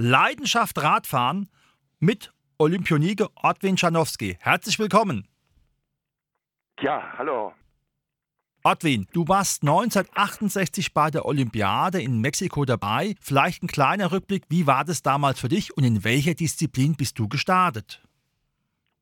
Leidenschaft Radfahren mit Olympionike Ortwin Schanowski. Herzlich willkommen. Ja, hallo. Ortwin, du warst 1968 bei der Olympiade in Mexiko dabei. Vielleicht ein kleiner Rückblick, wie war das damals für dich und in welcher Disziplin bist du gestartet?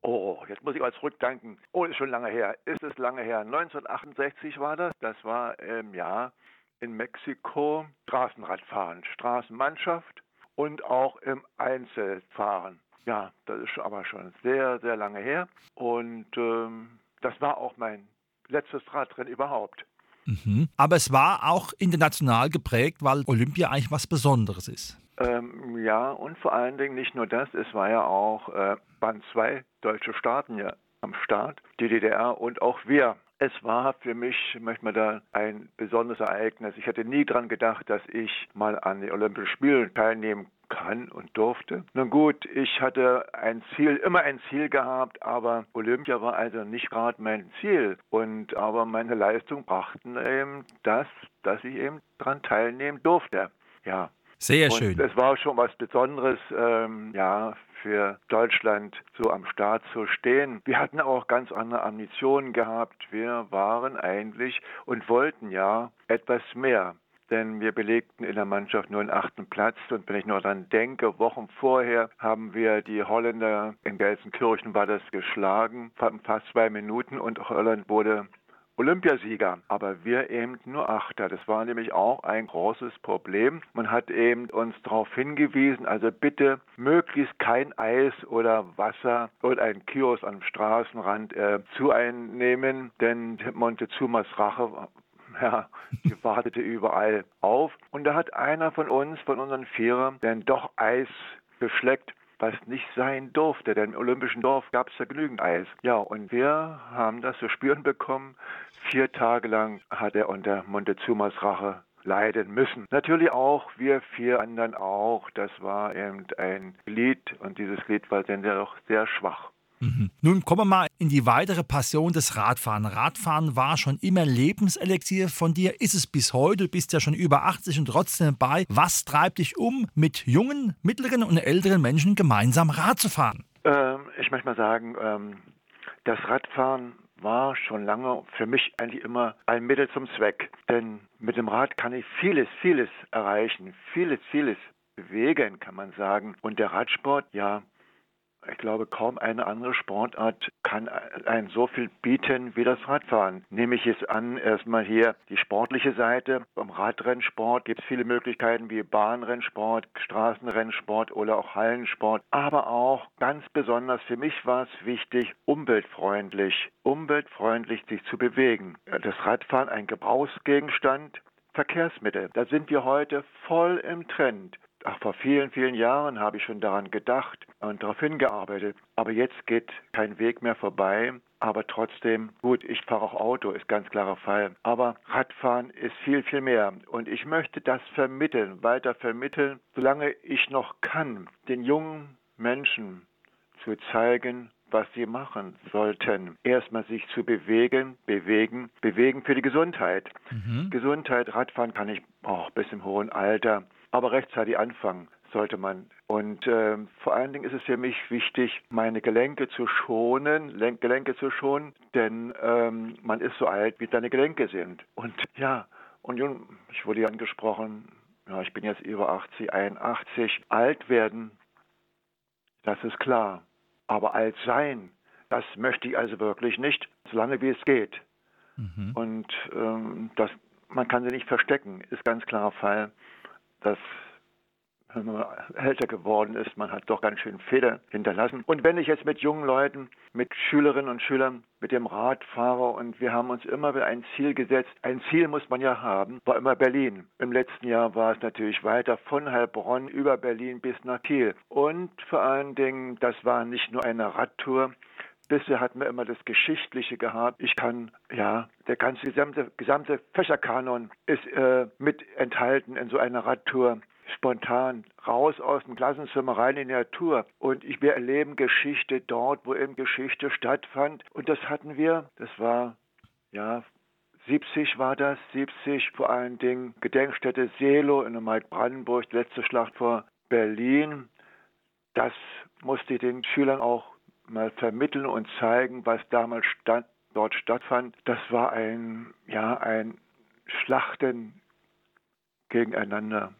Oh, jetzt muss ich mal zurückdenken. Oh, ist schon lange her. Ist es lange her? 1968 war das. Das war im Jahr in Mexiko Straßenradfahren, Straßenmannschaft und auch im Einzelfahren. Ja, das ist aber schon sehr, sehr lange her. Und ähm, das war auch mein letztes Radrennen überhaupt. Mhm. Aber es war auch international geprägt, weil Olympia eigentlich was Besonderes ist. Ähm, ja, und vor allen Dingen nicht nur das, es war ja auch, äh, waren zwei deutsche Staaten ja am Start, die DDR und auch wir. Es war für mich manchmal da ein besonderes Ereignis. Ich hätte nie daran gedacht, dass ich mal an den Olympischen Spielen teilnehmen kann und durfte. Nun gut, ich hatte ein Ziel, immer ein Ziel gehabt, aber Olympia war also nicht gerade mein Ziel. Und aber meine Leistungen brachten eben das, dass ich eben daran teilnehmen durfte. Ja, sehr schön. Es war schon was Besonderes, ähm, ja, für Deutschland so am Start zu stehen. Wir hatten auch ganz andere Ambitionen gehabt. Wir waren eigentlich und wollten ja etwas mehr. Denn wir belegten in der Mannschaft nur den achten Platz. Und wenn ich nur daran denke, Wochen vorher haben wir die Holländer in Gelsenkirchen war das geschlagen, fast zwei Minuten und Holland wurde Olympiasieger, aber wir eben nur Achter. Das war nämlich auch ein großes Problem. Man hat eben uns darauf hingewiesen, also bitte möglichst kein Eis oder Wasser oder ein Kiosk am Straßenrand äh, zu einnehmen, denn Montezumas Rache ja, die wartete überall auf. Und da hat einer von uns, von unseren Vierern, denn doch Eis geschleckt was nicht sein durfte, denn im Olympischen Dorf gab es ja genügend Eis. Ja, und wir haben das zu spüren bekommen. Vier Tage lang hat er unter Montezumas Rache leiden müssen. Natürlich auch wir vier anderen auch. Das war eben ein Lied und dieses Lied war dann doch sehr schwach. Mhm. Nun kommen wir mal in die weitere Passion des Radfahren. Radfahren war schon immer Lebenselixier von dir, ist es bis heute. Du bist ja schon über 80 und trotzdem dabei. Was treibt dich um, mit jungen, mittleren und älteren Menschen gemeinsam Rad zu fahren? Ähm, ich möchte mal sagen, ähm, das Radfahren war schon lange für mich eigentlich immer ein Mittel zum Zweck. Denn mit dem Rad kann ich vieles, vieles erreichen, vieles, vieles bewegen, kann man sagen. Und der Radsport, ja, ich glaube, kaum eine andere Sportart kann ein so viel bieten wie das Radfahren. Nehme ich es an, erstmal hier die sportliche Seite. Beim Radrennsport gibt es viele Möglichkeiten wie Bahnrennsport, Straßenrennsport oder auch Hallensport. Aber auch ganz besonders für mich war es wichtig, umweltfreundlich, umweltfreundlich sich zu bewegen. Das Radfahren ein Gebrauchsgegenstand, Verkehrsmittel. Da sind wir heute voll im Trend. Ach, vor vielen, vielen Jahren habe ich schon daran gedacht und darauf hingearbeitet. Aber jetzt geht kein Weg mehr vorbei. Aber trotzdem, gut, ich fahre auch Auto, ist ganz klarer Fall. Aber Radfahren ist viel, viel mehr. Und ich möchte das vermitteln, weiter vermitteln, solange ich noch kann, den jungen Menschen zu zeigen, was sie machen sollten. Erstmal sich zu bewegen, bewegen, bewegen für die Gesundheit. Mhm. Gesundheit, Radfahren kann ich auch bis im hohen Alter aber rechtzeitig anfangen sollte man. Und äh, vor allen Dingen ist es für mich wichtig, meine Gelenke zu schonen, Len Gelenke zu schonen, denn ähm, man ist so alt, wie deine Gelenke sind. Und ja, und ich wurde ja angesprochen, ja, ich bin jetzt über 80, 81. Alt werden, das ist klar. Aber alt sein, das möchte ich also wirklich nicht, solange wie es geht. Mhm. Und ähm, das, man kann sie nicht verstecken, ist ganz klarer Fall. Das wenn man älter geworden ist, man hat doch ganz schön Feder hinterlassen. Und wenn ich jetzt mit jungen Leuten, mit Schülerinnen und Schülern mit dem Rad fahre und wir haben uns immer wieder ein Ziel gesetzt, ein Ziel muss man ja haben, war immer Berlin. Im letzten Jahr war es natürlich weiter von Heilbronn über Berlin bis nach Kiel. Und vor allen Dingen, das war nicht nur eine Radtour, Bisher hatten wir immer das Geschichtliche gehabt. Ich kann, ja, der ganze gesamte, gesamte Fächerkanon ist äh, mit enthalten in so einer Radtour. Spontan raus aus dem Klassenzimmer rein in die Natur. Und ich, wir erleben Geschichte dort, wo eben Geschichte stattfand. Und das hatten wir, das war ja 70 war das, 70 vor allen Dingen Gedenkstätte Selo in der Maid-Brandenburg, letzte Schlacht vor Berlin. Das musste ich den Schülern auch mal vermitteln und zeigen, was damals stand, dort stattfand. Das war ein, ja, ein Schlachten gegeneinander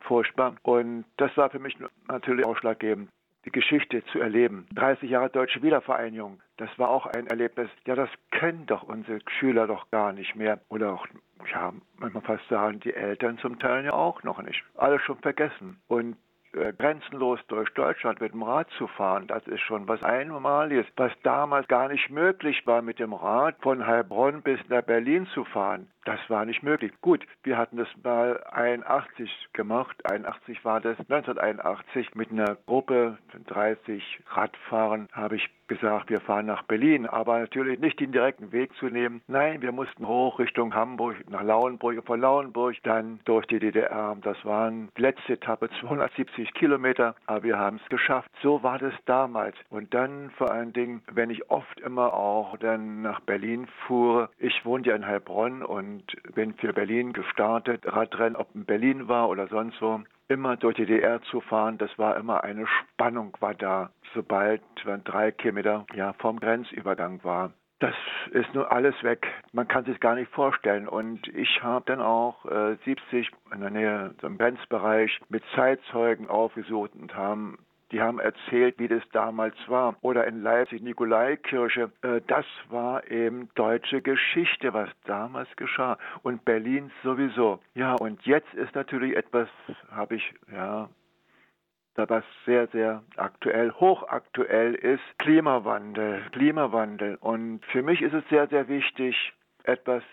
furchtbar. Und das war für mich natürlich ausschlaggebend, die Geschichte zu erleben. 30 Jahre Deutsche Wiedervereinigung, das war auch ein Erlebnis. Ja, das kennen doch unsere Schüler doch gar nicht mehr. Oder auch, ja, manchmal fast sagen, die Eltern zum Teil ja auch noch nicht. Alles schon vergessen. Und äh, grenzenlos durch Deutschland mit dem Rad zu fahren, das ist schon was Einmaliges, was damals gar nicht möglich war, mit dem Rad von Heilbronn bis nach Berlin zu fahren. Das war nicht möglich. Gut, wir hatten das mal 81 gemacht. 81 war das. 1981 mit einer Gruppe von 30 Radfahrern habe ich gesagt, wir fahren nach Berlin, aber natürlich nicht den direkten Weg zu nehmen. Nein, wir mussten hoch Richtung Hamburg, nach Lauenburg, von Lauenburg dann durch die DDR. Das waren die letzte Etappe, 270 Kilometer, aber wir haben es geschafft. So war das damals. Und dann vor allen Dingen, wenn ich oft immer auch dann nach Berlin fuhr, ich wohnte ja in Heilbronn und bin für Berlin gestartet, Radrennen, ob in Berlin war oder sonst wo immer durch die DDR zu fahren, das war immer eine Spannung war da, sobald man drei Kilometer ja, vom Grenzübergang war. Das ist nun alles weg. Man kann sich gar nicht vorstellen. Und ich habe dann auch äh, 70 in der Nähe im Grenzbereich mit Zeitzeugen aufgesucht und haben die haben erzählt, wie das damals war. Oder in Leipzig, Nikolaikirche. Äh, das war eben deutsche Geschichte, was damals geschah. Und Berlin sowieso. Ja, und jetzt ist natürlich etwas, habe ich, ja, was sehr, sehr aktuell, hochaktuell ist, Klimawandel, Klimawandel. Und für mich ist es sehr, sehr wichtig, etwas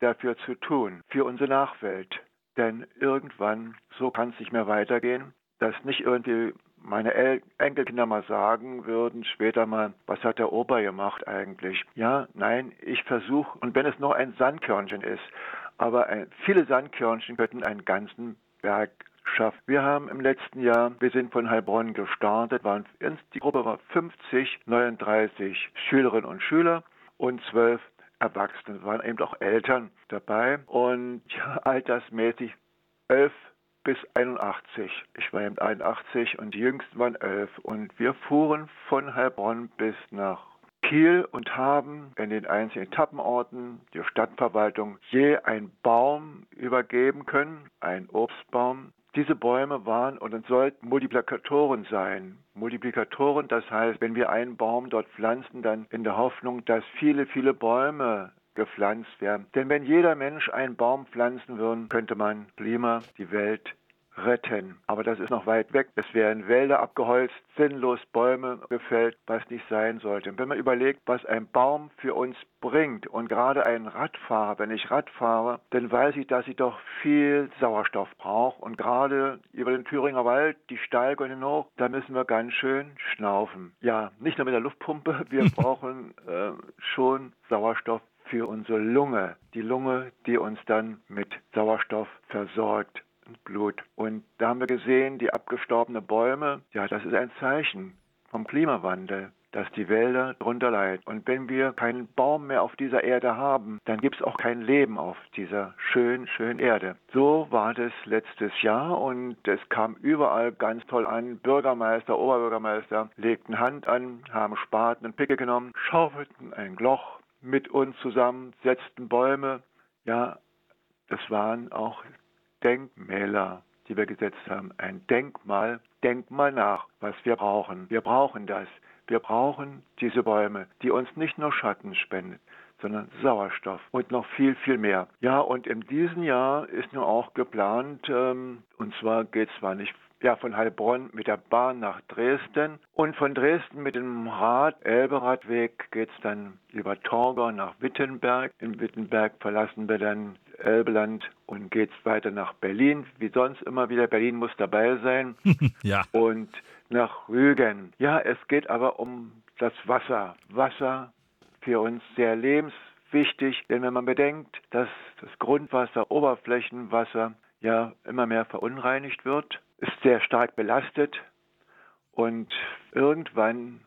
dafür zu tun, für unsere Nachwelt. Denn irgendwann, so kann es nicht mehr weitergehen, dass nicht irgendwie meine El Enkelkinder mal sagen würden, später mal, was hat der Opa gemacht eigentlich? Ja, nein, ich versuche, und wenn es nur ein Sandkörnchen ist, aber ein, viele Sandkörnchen könnten einen ganzen Berg schaffen. Wir haben im letzten Jahr, wir sind von Heilbronn gestartet, waren, die Gruppe war 50, 39 Schülerinnen und Schüler und 12 Erwachsene, waren eben auch Eltern dabei und ja, altersmäßig 11 bis 81. Ich war eben 81 und die jüngsten waren 11. Und wir fuhren von Heilbronn bis nach Kiel und haben in den einzelnen Etappenorten der Stadtverwaltung je einen Baum übergeben können, einen Obstbaum. Diese Bäume waren und sollten Multiplikatoren sein. Multiplikatoren, das heißt, wenn wir einen Baum dort pflanzen, dann in der Hoffnung, dass viele, viele Bäume gepflanzt werden. Denn wenn jeder Mensch einen Baum pflanzen würde, könnte man Klima, die Welt retten. Aber das ist noch weit weg. Es werden Wälder abgeholzt, sinnlos Bäume gefällt, was nicht sein sollte. Und wenn man überlegt, was ein Baum für uns bringt und gerade ein Radfahrer, wenn ich Rad fahre, dann weiß ich, dass ich doch viel Sauerstoff brauche. Und gerade über den Thüringer Wald, die Steige und hoch, da müssen wir ganz schön schnaufen. Ja, nicht nur mit der Luftpumpe, wir brauchen äh, schon Sauerstoff für unsere Lunge. Die Lunge, die uns dann mit Sauerstoff versorgt. Blut. Und da haben wir gesehen, die abgestorbenen Bäume, ja, das ist ein Zeichen vom Klimawandel dass die Wälder drunter leiden. Und wenn wir keinen Baum mehr auf dieser Erde haben, dann gibt es auch kein Leben auf dieser schönen, schönen Erde. So war das letztes Jahr und es kam überall ganz toll an. Bürgermeister, Oberbürgermeister legten Hand an, haben Spaten und Picke genommen, schaufelten ein Loch mit uns zusammen, setzten Bäume. Ja, das waren auch Denkmäler, die wir gesetzt haben. Ein Denkmal, denk mal nach, was wir brauchen. Wir brauchen das. Wir brauchen diese Bäume, die uns nicht nur Schatten spenden, sondern Sauerstoff und noch viel, viel mehr. Ja, und in diesem Jahr ist nun auch geplant, ähm, und zwar geht es zwar nicht ja, von Heilbronn mit der Bahn nach Dresden und von Dresden mit dem Rad, Elberadweg, geht es dann über Torgau nach Wittenberg. In Wittenberg verlassen wir dann Elbeland und geht es weiter nach Berlin. Wie sonst immer wieder, Berlin muss dabei sein. ja. Und nach Rügen. Ja, es geht aber um das Wasser. Wasser für uns sehr lebenswichtig, denn wenn man bedenkt, dass das Grundwasser, Oberflächenwasser ja immer mehr verunreinigt wird, ist sehr stark belastet und irgendwann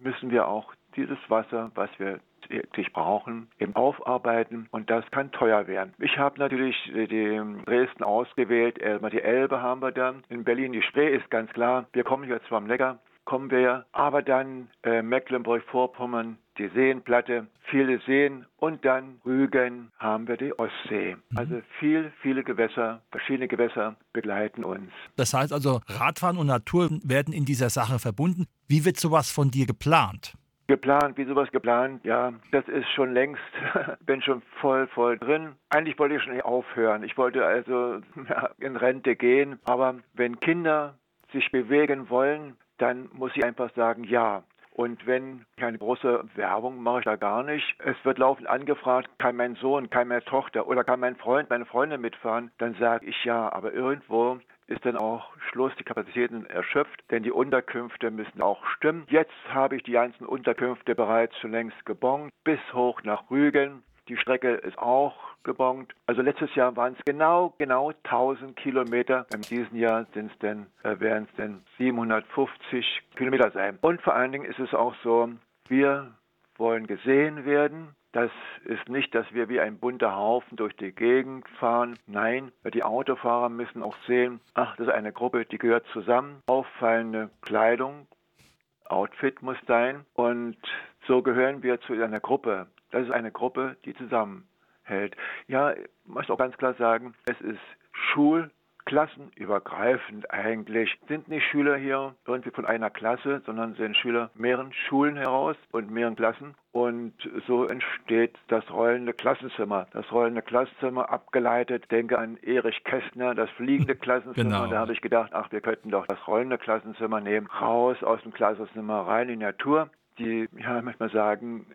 müssen wir auch dieses Wasser, was wir täglich brauchen, eben aufarbeiten und das kann teuer werden. Ich habe natürlich die Dresden ausgewählt, die Elbe haben wir dann. In Berlin die Spree ist ganz klar. Wir kommen zwar am Lecker, kommen wir, aber dann äh, Mecklenburg-Vorpommern, die Seenplatte, viele Seen und dann Rügen haben wir die Ostsee. Mhm. Also viel, viele Gewässer, verschiedene Gewässer begleiten uns. Das heißt also, Radfahren und Natur werden in dieser Sache verbunden. Wie wird sowas von dir geplant? Geplant, wie sowas geplant, ja, das ist schon längst, bin schon voll, voll drin. Eigentlich wollte ich schon aufhören. Ich wollte also ja, in Rente gehen, aber wenn Kinder sich bewegen wollen, dann muss ich einfach sagen, ja. Und wenn keine große Werbung mache ich da gar nicht. Es wird laufend angefragt, kann mein Sohn, kann meine Tochter oder kann mein Freund, meine Freundin mitfahren, dann sage ich ja. Aber irgendwo ist dann auch Schluss, die Kapazitäten erschöpft, denn die Unterkünfte müssen auch stimmen. Jetzt habe ich die ganzen Unterkünfte bereits schon längst gebongt, bis hoch nach Rügen. Die Strecke ist auch gebongt. Also letztes Jahr waren es genau, genau 1000 Kilometer. In diesem Jahr sind es denn, äh, werden es denn 750 Kilometer sein. Und vor allen Dingen ist es auch so, wir wollen gesehen werden. Das ist nicht, dass wir wie ein bunter Haufen durch die Gegend fahren. Nein, die Autofahrer müssen auch sehen, ach, das ist eine Gruppe, die gehört zusammen. Auffallende Kleidung, Outfit muss sein. Und so gehören wir zu einer Gruppe. Das ist eine Gruppe, die zusammenhält. Ja, ich muss auch ganz klar sagen, es ist Schul- klassenübergreifend eigentlich. Sind nicht Schüler hier irgendwie von einer Klasse, sondern sind Schüler mehreren Schulen heraus und mehreren Klassen. Und so entsteht das rollende Klassenzimmer. Das rollende Klassenzimmer abgeleitet, denke an Erich Kästner, das fliegende Klassenzimmer. Genau. Da habe ich gedacht, ach, wir könnten doch das rollende Klassenzimmer nehmen, raus aus dem Klassenzimmer, rein in die Natur. Die, ja, möchte man sagen,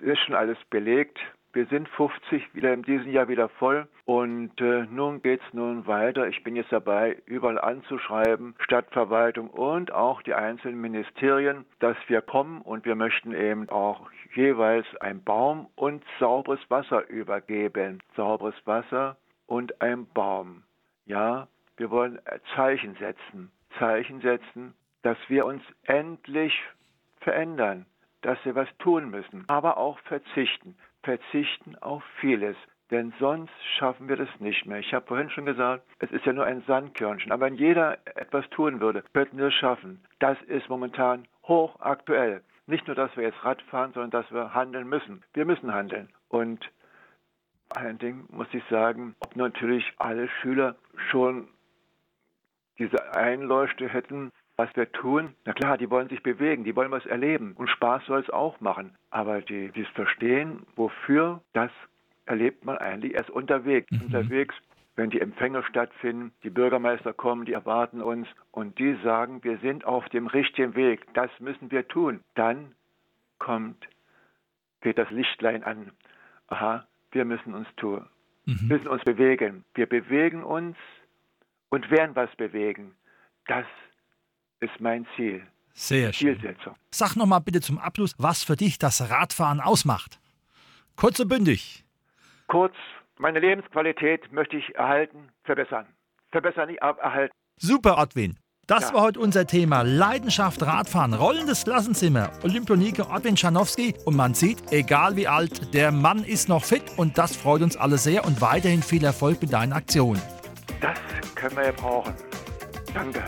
ist schon alles belegt. Wir sind 50 wieder in diesem Jahr wieder voll und äh, nun geht's nun weiter. Ich bin jetzt dabei, überall anzuschreiben, Stadtverwaltung und auch die einzelnen Ministerien, dass wir kommen und wir möchten eben auch jeweils ein Baum und sauberes Wasser übergeben. Sauberes Wasser und ein Baum. Ja, wir wollen Zeichen setzen. Zeichen setzen, dass wir uns endlich verändern dass wir was tun müssen, aber auch verzichten. Verzichten auf vieles. Denn sonst schaffen wir das nicht mehr. Ich habe vorhin schon gesagt, es ist ja nur ein Sandkörnchen. Aber wenn jeder etwas tun würde, könnten wir es schaffen. Das ist momentan hochaktuell. Nicht nur, dass wir jetzt Rad fahren, sondern dass wir handeln müssen. Wir müssen handeln. Und ein Ding muss ich sagen, ob natürlich alle Schüler schon diese Einleuchte hätten, was wir tun, na klar, die wollen sich bewegen, die wollen was erleben und Spaß soll es auch machen. Aber die, die verstehen, wofür, das erlebt man eigentlich erst unterwegs. Mhm. Unterwegs, wenn die Empfänge stattfinden, die Bürgermeister kommen, die erwarten uns und die sagen, wir sind auf dem richtigen Weg, das müssen wir tun. Dann kommt, geht das Lichtlein an. Aha, wir müssen uns tun, mhm. müssen uns bewegen. Wir bewegen uns und werden was bewegen. Das ist mein Ziel. Sehr schön. Zielsetzung. Sag nochmal bitte zum Abschluss, was für dich das Radfahren ausmacht. Kurz und bündig. Kurz, meine Lebensqualität möchte ich erhalten, verbessern. Verbessern, nicht erhalten. Super, Odwin. Das ja. war heute unser Thema Leidenschaft Radfahren, rollendes Klassenzimmer, Olympionike Odwin Schanowski. Und man sieht, egal wie alt, der Mann ist noch fit und das freut uns alle sehr und weiterhin viel Erfolg mit deinen Aktionen. Das können wir ja brauchen. Danke.